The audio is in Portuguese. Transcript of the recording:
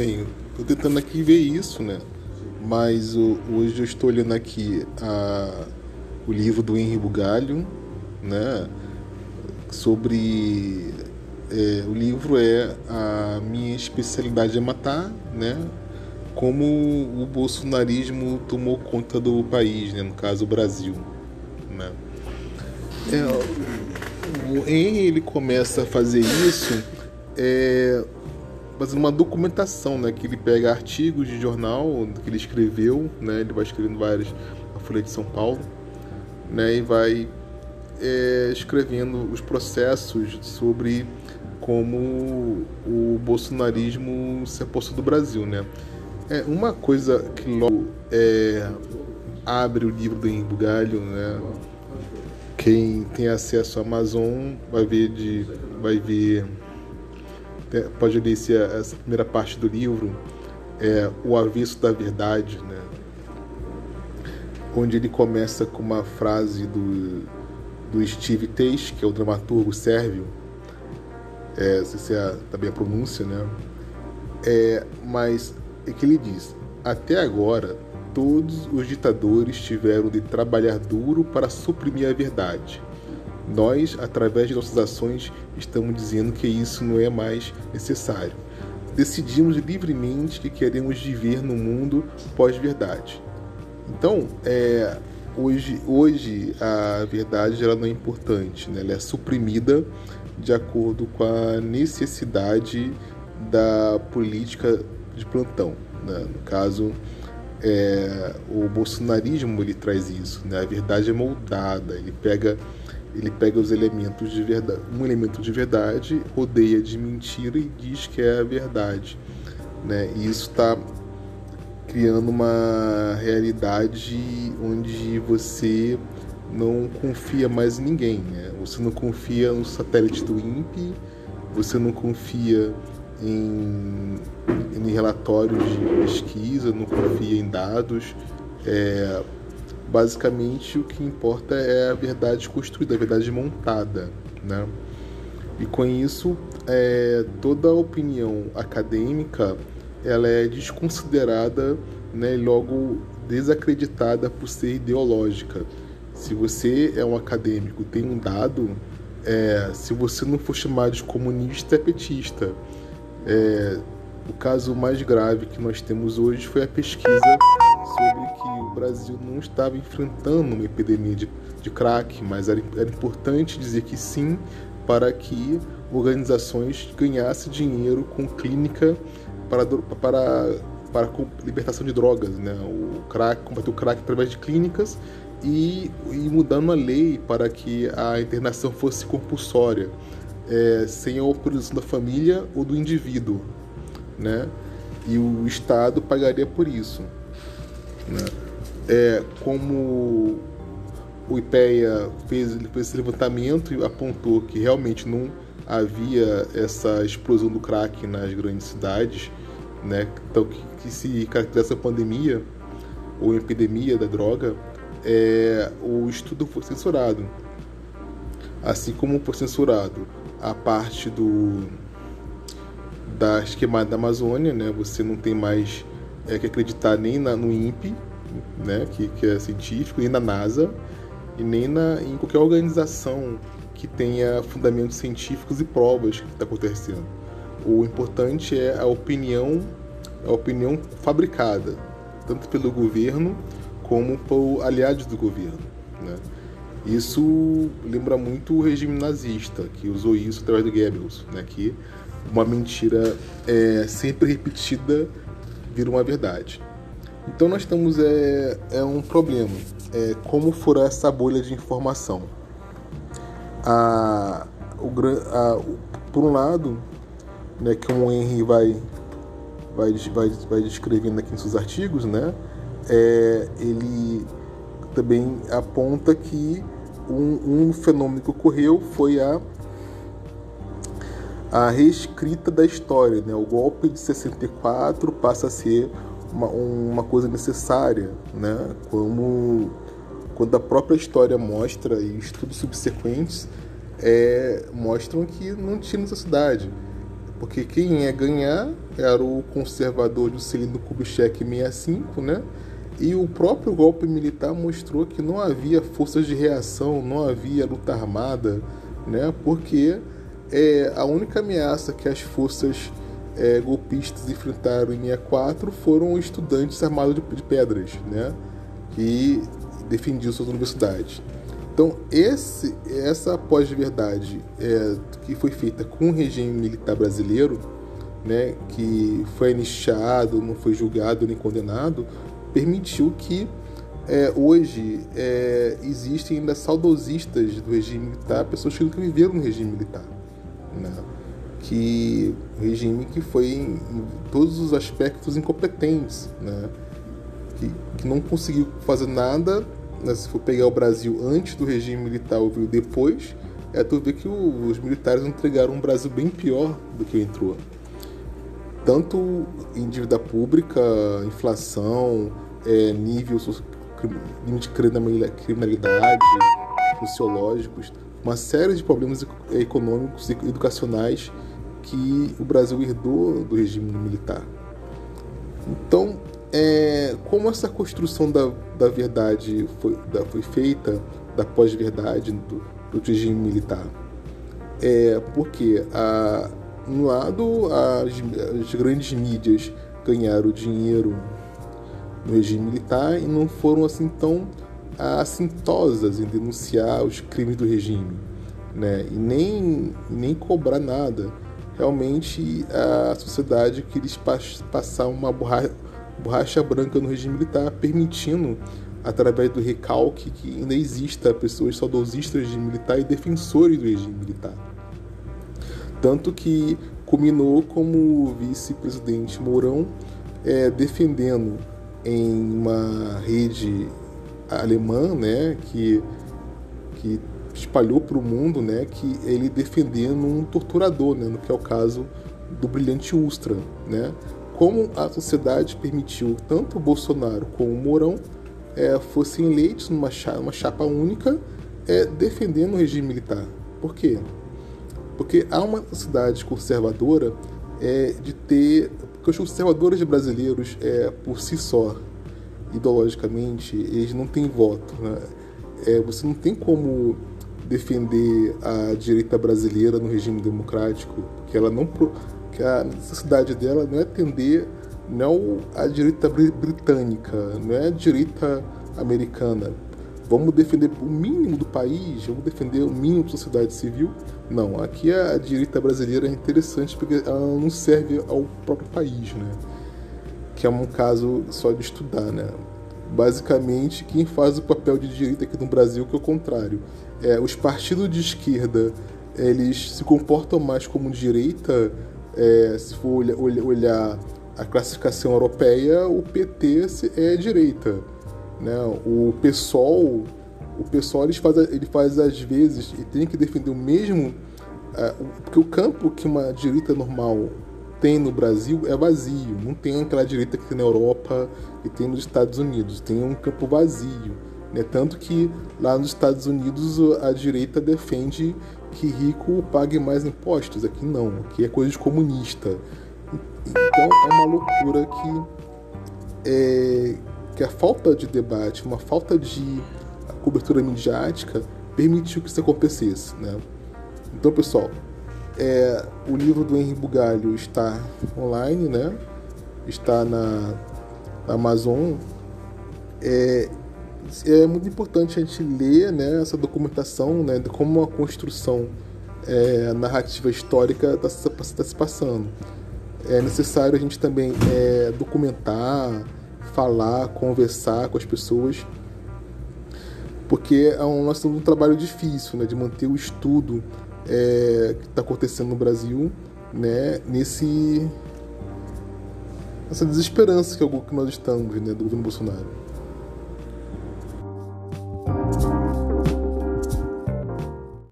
Bem, estou tentando aqui ver isso, né? Mas o, hoje eu estou olhando aqui a, o livro do Henri Bugalho, né? Sobre é, o livro é a minha especialidade é matar, né? Como o bolsonarismo tomou conta do país, né? No caso o Brasil, né? É, o Henry ele começa a fazer isso é, fazendo uma documentação, né? Que ele pega artigos de jornal que ele escreveu, né? Ele vai escrevendo vários a Folha de São Paulo, né? E vai é, escrevendo os processos sobre como o bolsonarismo se apossou do Brasil, né? É uma coisa que logo é, abre o livro do Embugalho, né? Quem tem acesso à Amazon vai ver de, vai ver, pode ler essa primeira parte do livro é o avesso da verdade, né? Onde ele começa com uma frase do do Steve Teich, que é o dramaturgo sérvio, é, não sei se é também a pronúncia, né? É, mas é que ele diz: até agora, todos os ditadores tiveram de trabalhar duro para suprimir a verdade. Nós, através de nossas ações, estamos dizendo que isso não é mais necessário. Decidimos livremente que queremos viver no mundo pós-verdade. Então, é, hoje, hoje a verdade ela não é importante, né? ela é suprimida de acordo com a necessidade da política de plantão. Né? No caso, é, o bolsonarismo ele traz isso, né? a verdade é moldada, ele pega, ele pega os elementos de verdade, um elemento de verdade, rodeia de mentira e diz que é a verdade. Né? E isso está criando uma realidade onde você não confia mais em ninguém. Né? Você não confia no satélite do INPE, você não confia em, em relatórios de pesquisa, não confia em dados. É, basicamente, o que importa é a verdade construída, a verdade montada. Né? E com isso, é, toda a opinião acadêmica ela é desconsiderada né, logo desacreditada por ser ideológica. Se você é um acadêmico, tem um dado, é, se você não for chamado de comunista, é petista. É, o caso mais grave que nós temos hoje foi a pesquisa sobre que o Brasil não estava enfrentando uma epidemia de, de crack, mas era, era importante dizer que sim, para que organizações ganhassem dinheiro com clínica para, para, para libertação de drogas, né? o crack, combater o crack através de clínicas e, e mudando a lei para que a internação fosse compulsória, é, sem a autorização da família ou do indivíduo, né? E o Estado pagaria por isso, né? É, como o IPEA fez, fez esse levantamento e apontou que realmente não havia essa explosão do crack nas grandes cidades, né? Então que, que se caracteriza a pandemia ou epidemia da droga, é, o estudo foi censurado. Assim como foi censurado a parte do da esquema da Amazônia, né? Você não tem mais é, que acreditar nem na, no INPE, né? Que, que é científico, nem na NASA e nem na, em qualquer organização que tenha fundamentos científicos e provas que está acontecendo. O importante é a opinião, a opinião fabricada, tanto pelo governo como por aliados do governo. Né? Isso lembra muito o regime nazista, que usou isso através do Goebbels, né? que uma mentira é, sempre repetida vira uma verdade. Então nós temos é, é um problema, é, como furar essa bolha de informação. A, o, a, por um lado, né, que o Henry vai, vai, vai, vai descrevendo aqui em seus artigos, né, é, ele também aponta que um, um, fenômeno que ocorreu foi a, a reescrita da história. Né? O golpe de 64 passa a ser uma, uma coisa necessária, né? como quando a própria história mostra e estudos subsequentes é, mostram que não tinha necessidade. Porque quem ia ganhar era o conservador Juscelino Kubitschek 65, né? E o próprio golpe militar mostrou que não havia forças de reação, não havia luta armada, né? Porque é, a única ameaça que as forças é, golpistas enfrentaram em 64 foram estudantes armados de, de pedras, né? Que defendiam suas universidades. Então, esse, essa pós-verdade é, que foi feita com o regime militar brasileiro, né, que foi iniciado, não foi julgado nem condenado, permitiu que é, hoje é, existem ainda saudosistas do regime militar, pessoas que nunca viveram no regime militar. Né? Que regime que foi em, todos os aspectos incompetentes, né? que, que não conseguiu fazer nada né, se for pegar o Brasil antes do regime militar ou depois, é tu ver que o, os militares entregaram um Brasil bem pior do que entrou. Tanto em dívida pública, inflação, é, nível de criminalidade, sociológicos, uma série de problemas econômicos e educacionais que o Brasil herdou do regime militar. Então, é, como essa construção da, da verdade foi, da, foi feita, da pós-verdade do, do, regime militar? É porque, a, um lado, as, as grandes mídias ganharam dinheiro no regime militar e não foram assim tão assintosas em denunciar os crimes do regime, né? E nem, nem cobrar nada. Realmente a sociedade queria passar uma borracha borracha branca no regime militar, permitindo, através do recalque, que ainda exista pessoas saudosistas do regime militar e defensores do regime militar. Tanto que culminou como o vice-presidente Mourão é, defendendo em uma rede alemã, né, que, que espalhou para o mundo, né, que ele defendendo um torturador, né, no que é o caso do brilhante Ustra, né, como a sociedade permitiu tanto Bolsonaro como o Mourão é, fossem eleitos numa chapa, uma chapa única é, defendendo o regime militar. Por quê? Porque há uma sociedade conservadora é, de ter. Porque os conservadores brasileiros, é, por si só, ideologicamente, eles não têm voto. Né? É, você não tem como defender a direita brasileira no regime democrático, porque ela não, que a necessidade dela não é atender não a direita britânica, não é a direita americana. Vamos defender o mínimo do país, vamos defender o mínimo da sociedade civil. Não, aqui a direita brasileira é interessante porque ela não serve ao próprio país, né? Que é um caso só de estudar, né? Basicamente, quem faz o papel de direita aqui no Brasil que é o contrário. É, os partidos de esquerda, eles se comportam mais como direita é, se for olhar a classificação europeia, o PT é direita. Né? O PSOL, o PSOL ele faz, ele faz às vezes e tem que defender o mesmo. É, porque o campo que uma direita normal tem no Brasil é vazio. Não tem aquela direita que tem na Europa e tem nos Estados Unidos. Tem um campo vazio. Né? Tanto que lá nos Estados Unidos a direita defende que rico pague mais impostos. Aqui não, aqui é coisa de comunista. Então é uma loucura que, é, que a falta de debate, uma falta de cobertura midiática permitiu que isso acontecesse. Né? Então, pessoal, é, o livro do Henri Bugalho está online, né? está na, na Amazon. É, é muito importante a gente ler né, essa documentação né, de como a construção é, narrativa histórica está tá se passando. É necessário a gente também é, documentar, falar, conversar com as pessoas, porque é um, nós um trabalho difícil né, de manter o estudo é, que está acontecendo no Brasil né, nesse, nessa desesperança que, é que nós estamos né, do governo Bolsonaro.